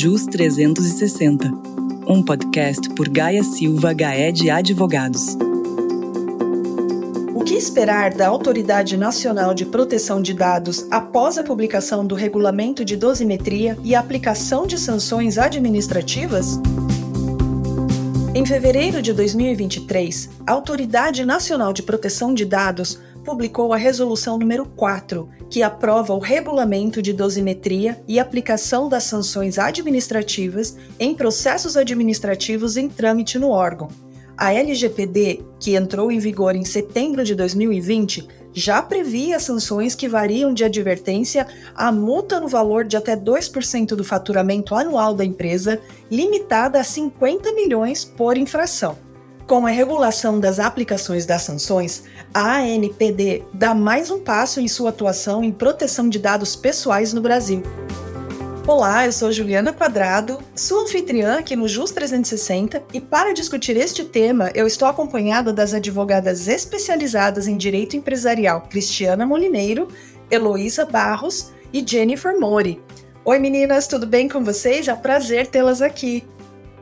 JUS 360, um podcast por Gaia Silva Gaed Advogados. O que esperar da Autoridade Nacional de Proteção de Dados após a publicação do Regulamento de Dosimetria e aplicação de sanções administrativas? Em fevereiro de 2023, a Autoridade Nacional de Proteção de Dados publicou a Resolução número 4, que aprova o regulamento de dosimetria e aplicação das sanções administrativas em processos administrativos em trâmite no órgão. A LGPD, que entrou em vigor em setembro de 2020, já previa sanções que variam de advertência a multa no valor de até 2% do faturamento anual da empresa, limitada a 50 milhões por infração. Com a regulação das aplicações das sanções, a ANPD dá mais um passo em sua atuação em proteção de dados pessoais no Brasil. Olá, eu sou Juliana Quadrado, sua anfitriã aqui no JUS 360 e para discutir este tema eu estou acompanhada das advogadas especializadas em direito empresarial Cristiana Molineiro, Heloísa Barros e Jennifer Mori. Oi meninas, tudo bem com vocês? É um prazer tê-las aqui.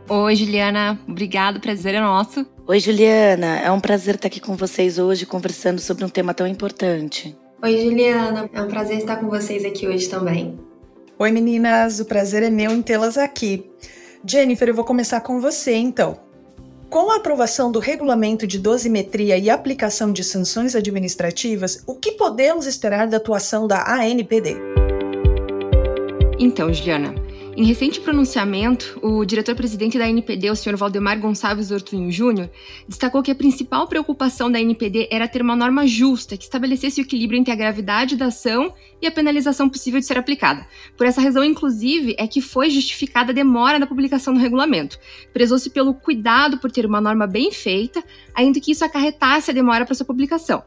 Oi, Juliana. Obrigado, prazer é nosso. Oi, Juliana. É um prazer estar aqui com vocês hoje conversando sobre um tema tão importante. Oi, Juliana. É um prazer estar com vocês aqui hoje também. Oi, meninas. O prazer é meu em tê-las aqui. Jennifer, eu vou começar com você, então. Com a aprovação do regulamento de dosimetria e aplicação de sanções administrativas, o que podemos esperar da atuação da ANPD? Então, Juliana, em recente pronunciamento, o diretor-presidente da NPD, o Sr. Valdemar Gonçalves Ortunho Júnior, destacou que a principal preocupação da NPD era ter uma norma justa que estabelecesse o equilíbrio entre a gravidade da ação e a penalização possível de ser aplicada. Por essa razão, inclusive, é que foi justificada a demora na publicação do regulamento. Prezou-se pelo cuidado por ter uma norma bem feita, ainda que isso acarretasse a demora para sua publicação.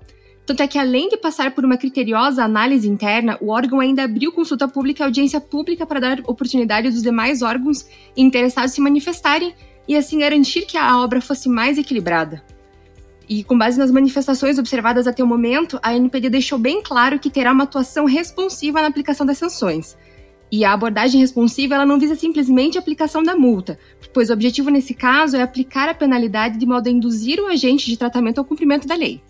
Tanto é que, além de passar por uma criteriosa análise interna, o órgão ainda abriu consulta pública e audiência pública para dar oportunidade dos demais órgãos interessados se manifestarem e assim garantir que a obra fosse mais equilibrada. E com base nas manifestações observadas até o momento, a NPD deixou bem claro que terá uma atuação responsiva na aplicação das sanções. E a abordagem responsiva ela não visa simplesmente a aplicação da multa, pois o objetivo nesse caso é aplicar a penalidade de modo a induzir o agente de tratamento ao cumprimento da lei.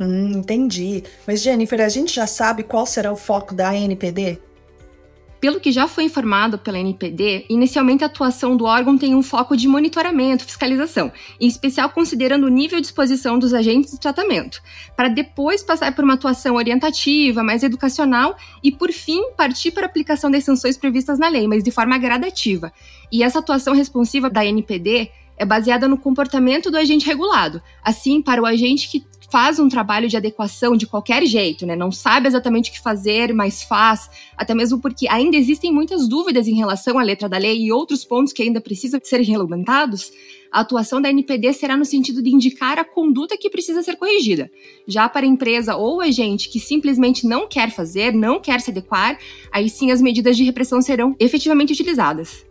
Hum, entendi. Mas, Jennifer, a gente já sabe qual será o foco da ANPD? Pelo que já foi informado pela NPD, inicialmente a atuação do órgão tem um foco de monitoramento, fiscalização, em especial considerando o nível de exposição dos agentes de tratamento, para depois passar por uma atuação orientativa, mais educacional e, por fim, partir para a aplicação das sanções previstas na lei, mas de forma gradativa. E essa atuação responsiva da NPD é baseada no comportamento do agente regulado. Assim, para o agente que faz um trabalho de adequação de qualquer jeito, né? Não sabe exatamente o que fazer, mas faz, até mesmo porque ainda existem muitas dúvidas em relação à letra da lei e outros pontos que ainda precisam ser regulamentados. A atuação da NPD será no sentido de indicar a conduta que precisa ser corrigida. Já para a empresa ou agente que simplesmente não quer fazer, não quer se adequar, aí sim as medidas de repressão serão efetivamente utilizadas.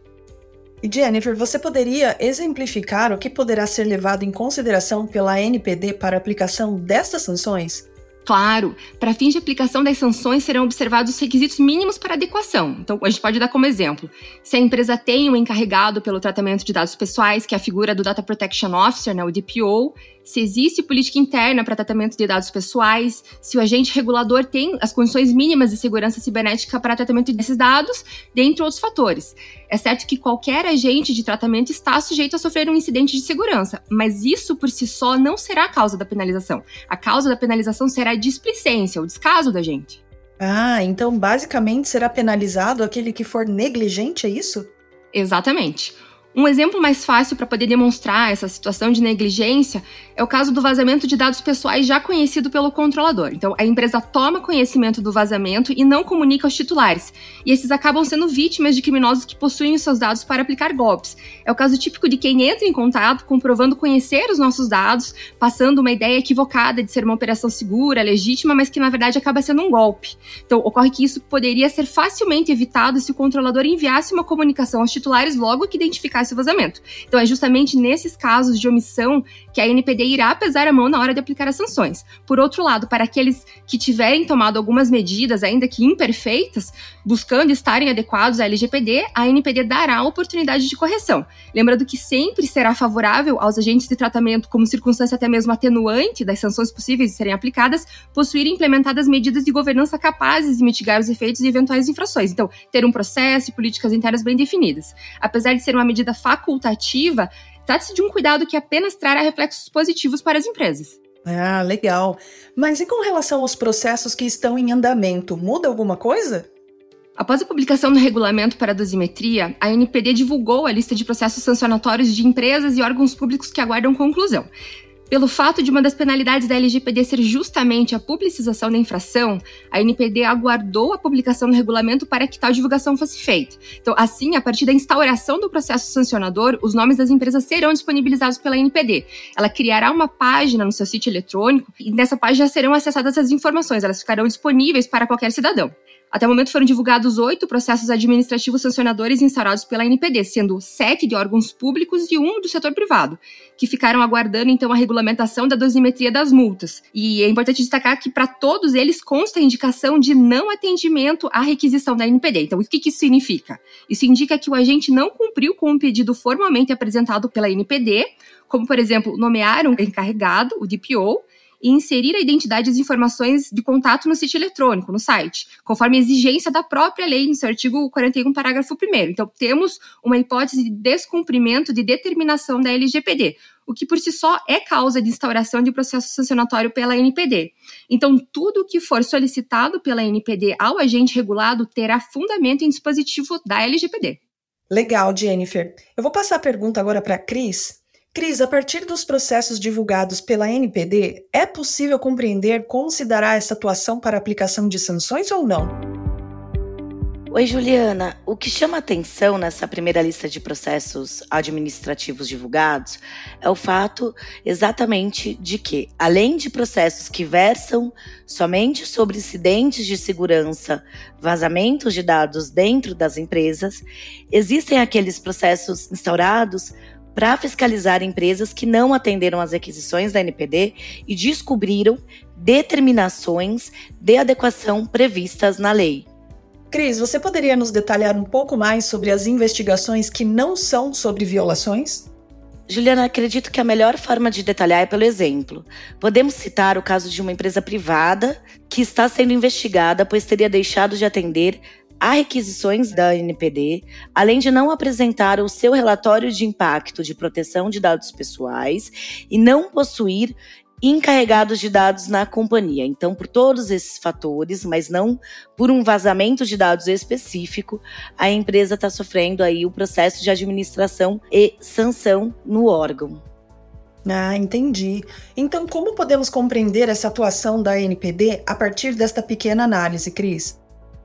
Jennifer, você poderia exemplificar o que poderá ser levado em consideração pela NPD para aplicação destas sanções? Claro, para fins de aplicação das sanções serão observados os requisitos mínimos para adequação. Então, a gente pode dar como exemplo: se a empresa tem um encarregado pelo tratamento de dados pessoais, que é a figura do Data Protection Officer, né, o DPO, se existe política interna para tratamento de dados pessoais, se o agente regulador tem as condições mínimas de segurança cibernética para tratamento desses dados, dentre outros fatores. É certo que qualquer agente de tratamento está sujeito a sofrer um incidente de segurança, mas isso por si só não será a causa da penalização. A causa da penalização será a displicência, o descaso da agente. Ah, então basicamente será penalizado aquele que for negligente, é isso? Exatamente. Um exemplo mais fácil para poder demonstrar essa situação de negligência é o caso do vazamento de dados pessoais já conhecido pelo controlador. Então, a empresa toma conhecimento do vazamento e não comunica aos titulares. E esses acabam sendo vítimas de criminosos que possuem os seus dados para aplicar golpes. É o caso típico de quem entra em contato comprovando conhecer os nossos dados, passando uma ideia equivocada de ser uma operação segura, legítima, mas que na verdade acaba sendo um golpe. Então, ocorre que isso poderia ser facilmente evitado se o controlador enviasse uma comunicação aos titulares logo que identificasse esse vazamento. Então, é justamente nesses casos de omissão que a NPD irá pesar a mão na hora de aplicar as sanções. Por outro lado, para aqueles que tiverem tomado algumas medidas, ainda que imperfeitas, buscando estarem adequados à LGPD, a NPD dará a oportunidade de correção. Lembrando que sempre será favorável aos agentes de tratamento, como circunstância até mesmo atenuante das sanções possíveis de serem aplicadas, possuírem implementadas medidas de governança capazes de mitigar os efeitos de eventuais infrações. Então, ter um processo e políticas internas bem definidas. Apesar de ser uma medida facultativa, trata-se de um cuidado que apenas trará reflexos positivos para as empresas. Ah, legal. Mas e com relação aos processos que estão em andamento, muda alguma coisa? Após a publicação do regulamento para a dosimetria, a NPD divulgou a lista de processos sancionatórios de empresas e órgãos públicos que aguardam conclusão. Pelo fato de uma das penalidades da LGPD ser justamente a publicização da infração, a NPD aguardou a publicação do regulamento para que tal divulgação fosse feita. Então, assim, a partir da instauração do processo sancionador, os nomes das empresas serão disponibilizados pela NPD. Ela criará uma página no seu sítio eletrônico e nessa página serão acessadas as informações, elas ficarão disponíveis para qualquer cidadão. Até o momento foram divulgados oito processos administrativos sancionadores instaurados pela NPD, sendo sete de órgãos públicos e um do setor privado, que ficaram aguardando então a regulamentação da dosimetria das multas. E é importante destacar que para todos eles consta a indicação de não atendimento à requisição da NPD. Então, o que, que isso significa? Isso indica que o agente não cumpriu com o pedido formalmente apresentado pela NPD, como, por exemplo, nomear um encarregado, o DPO, e inserir a identidade e as informações de contato no sítio eletrônico, no site, conforme a exigência da própria lei no seu artigo 41, parágrafo 1. Então, temos uma hipótese de descumprimento de determinação da LGPD, o que por si só é causa de instauração de processo sancionatório pela NPD. Então, tudo o que for solicitado pela NPD ao agente regulado terá fundamento em dispositivo da LGPD. Legal, Jennifer. Eu vou passar a pergunta agora para a Cris. Cris, a partir dos processos divulgados pela NPD, é possível compreender como se dará essa atuação para aplicação de sanções ou não? Oi, Juliana. O que chama atenção nessa primeira lista de processos administrativos divulgados é o fato exatamente de que, além de processos que versam somente sobre incidentes de segurança, vazamentos de dados dentro das empresas, existem aqueles processos instaurados para fiscalizar empresas que não atenderam às requisições da NPD e descobriram determinações de adequação previstas na lei. Cris, você poderia nos detalhar um pouco mais sobre as investigações que não são sobre violações? Juliana, acredito que a melhor forma de detalhar é pelo exemplo. Podemos citar o caso de uma empresa privada que está sendo investigada pois teria deixado de atender a requisições da NPD, além de não apresentar o seu relatório de impacto de proteção de dados pessoais e não possuir encarregados de dados na companhia. Então, por todos esses fatores, mas não por um vazamento de dados específico, a empresa está sofrendo aí o processo de administração e sanção no órgão. Ah, entendi. Então, como podemos compreender essa atuação da NPD a partir desta pequena análise, Cris?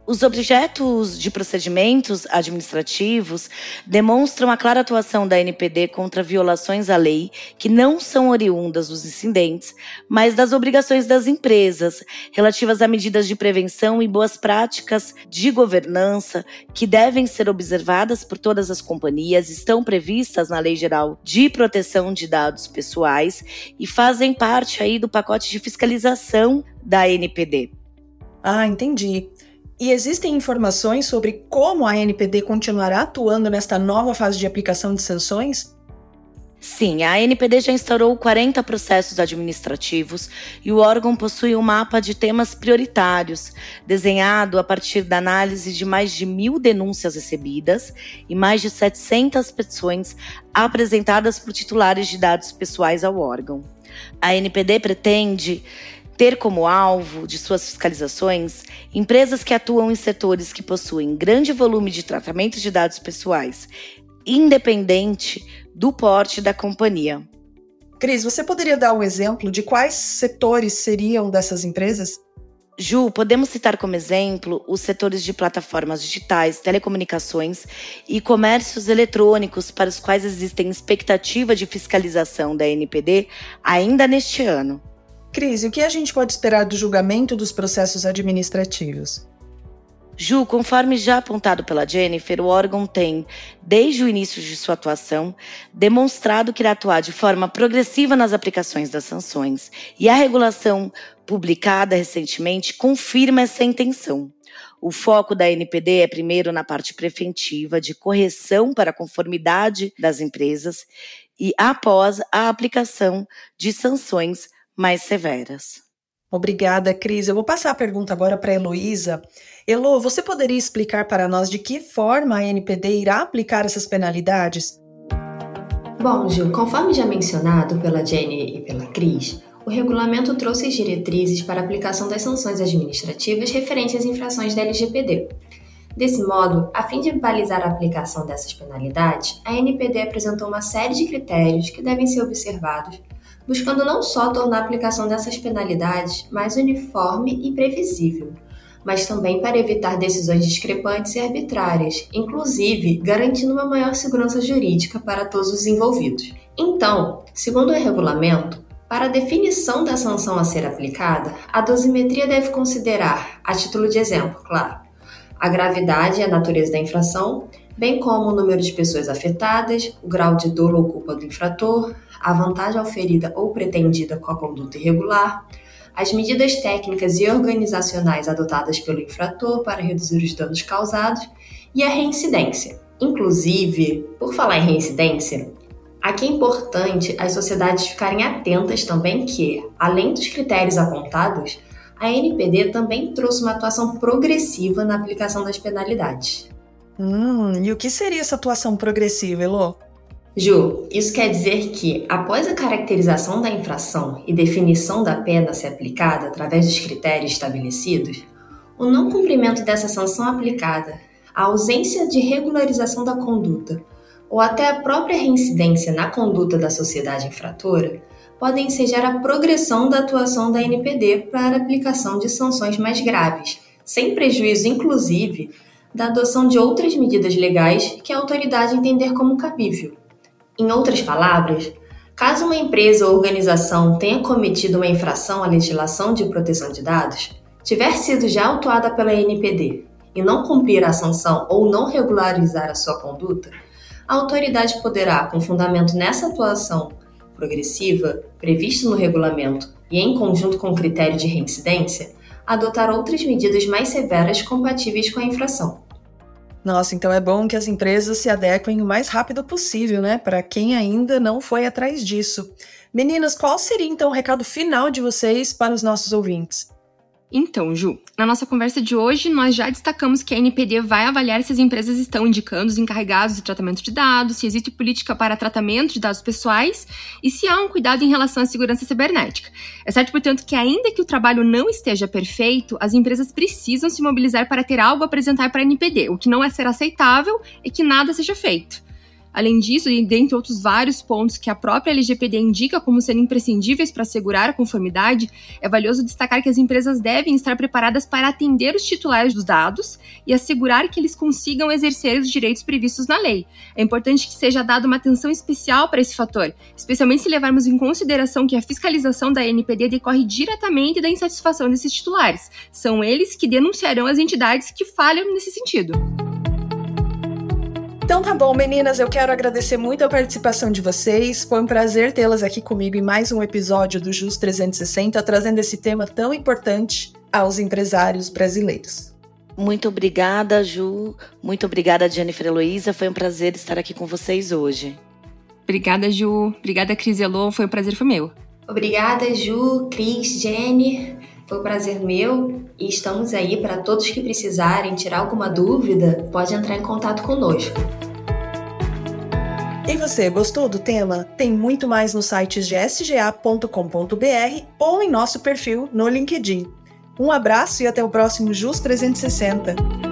Os objetos de procedimentos administrativos demonstram a clara atuação da NPD contra violações à lei que não são oriundas dos incidentes, mas das obrigações das empresas relativas a medidas de prevenção e boas práticas de governança que devem ser observadas por todas as companhias, estão previstas na Lei Geral de Proteção de Dados Pessoais e fazem parte aí do pacote de fiscalização da NPD. Ah, entendi. E existem informações sobre como a NPD continuará atuando nesta nova fase de aplicação de sanções? Sim, a NPD já instaurou 40 processos administrativos e o órgão possui um mapa de temas prioritários, desenhado a partir da análise de mais de mil denúncias recebidas e mais de 700 petições apresentadas por titulares de dados pessoais ao órgão. A NPD pretende ter como alvo de suas fiscalizações empresas que atuam em setores que possuem grande volume de tratamento de dados pessoais, independente do porte da companhia. Cris, você poderia dar um exemplo de quais setores seriam dessas empresas? Ju, podemos citar como exemplo os setores de plataformas digitais, telecomunicações e comércios eletrônicos, para os quais existem expectativa de fiscalização da NPD ainda neste ano. Cris, o que a gente pode esperar do julgamento dos processos administrativos? Ju, conforme já apontado pela Jennifer, o órgão tem, desde o início de sua atuação, demonstrado que irá atuar de forma progressiva nas aplicações das sanções, e a regulação publicada recentemente confirma essa intenção. O foco da NPD é primeiro na parte preventiva, de correção para a conformidade das empresas, e após a aplicação de sanções mais severas. Obrigada, Cris. Eu vou passar a pergunta agora para a Heloísa. Elo, você poderia explicar para nós de que forma a NPD irá aplicar essas penalidades? Bom, Gil, conforme já mencionado pela Jenny e pela Cris, o regulamento trouxe as diretrizes para a aplicação das sanções administrativas referentes às infrações da LGPD. Desse modo, a fim de balizar a aplicação dessas penalidades, a NPD apresentou uma série de critérios que devem ser observados, buscando não só tornar a aplicação dessas penalidades mais uniforme e previsível, mas também para evitar decisões discrepantes e arbitrárias, inclusive garantindo uma maior segurança jurídica para todos os envolvidos. Então, segundo o regulamento, para a definição da sanção a ser aplicada, a dosimetria deve considerar, a título de exemplo, claro, a gravidade e a natureza da infração, bem como o número de pessoas afetadas, o grau de dolo ou culpa do infrator, a vantagem oferida ou pretendida com a conduta irregular, as medidas técnicas e organizacionais adotadas pelo infrator para reduzir os danos causados e a reincidência. Inclusive, por falar em reincidência, aqui é importante as sociedades ficarem atentas também que, além dos critérios apontados, a NPD também trouxe uma atuação progressiva na aplicação das penalidades. Hum, e o que seria essa atuação progressiva, Elo? Ju, isso quer dizer que, após a caracterização da infração e definição da pena ser aplicada através dos critérios estabelecidos, o não cumprimento dessa sanção aplicada, a ausência de regularização da conduta ou até a própria reincidência na conduta da sociedade infratora podem ensejar a progressão da atuação da NPD para a aplicação de sanções mais graves, sem prejuízo, inclusive, da adoção de outras medidas legais que a autoridade entender como cabível. Em outras palavras, caso uma empresa ou organização tenha cometido uma infração à legislação de proteção de dados, tiver sido já autuada pela NPD e não cumprir a sanção ou não regularizar a sua conduta, a autoridade poderá, com fundamento nessa atuação progressiva prevista no regulamento e em conjunto com o critério de reincidência, adotar outras medidas mais severas compatíveis com a infração. Nossa, então é bom que as empresas se adequem o mais rápido possível, né? Para quem ainda não foi atrás disso. Meninas, qual seria então o recado final de vocês para os nossos ouvintes? Então, Ju, na nossa conversa de hoje, nós já destacamos que a NPD vai avaliar se as empresas estão indicando os encarregados de tratamento de dados, se existe política para tratamento de dados pessoais e se há um cuidado em relação à segurança cibernética. É certo, portanto, que ainda que o trabalho não esteja perfeito, as empresas precisam se mobilizar para ter algo a apresentar para a NPD. O que não é ser aceitável é que nada seja feito. Além disso, e dentre outros vários pontos que a própria LGPD indica como sendo imprescindíveis para assegurar a conformidade, é valioso destacar que as empresas devem estar preparadas para atender os titulares dos dados e assegurar que eles consigam exercer os direitos previstos na lei. É importante que seja dada uma atenção especial para esse fator, especialmente se levarmos em consideração que a fiscalização da NPD decorre diretamente da insatisfação desses titulares. São eles que denunciarão as entidades que falham nesse sentido. Então tá bom, meninas, eu quero agradecer muito a participação de vocês. Foi um prazer tê-las aqui comigo em mais um episódio do Jus 360, trazendo esse tema tão importante aos empresários brasileiros. Muito obrigada, Ju. Muito obrigada, Jennifer Heloísa. Foi um prazer estar aqui com vocês hoje. Obrigada, Ju. Obrigada, Cris Elô. Foi um prazer, foi meu. Obrigada, Ju, Cris, Jenny. Foi um prazer meu e estamos aí para todos que precisarem tirar alguma dúvida, pode entrar em contato conosco. E você, gostou do tema? Tem muito mais nos sites de sga.com.br ou em nosso perfil no LinkedIn. Um abraço e até o próximo JUS 360.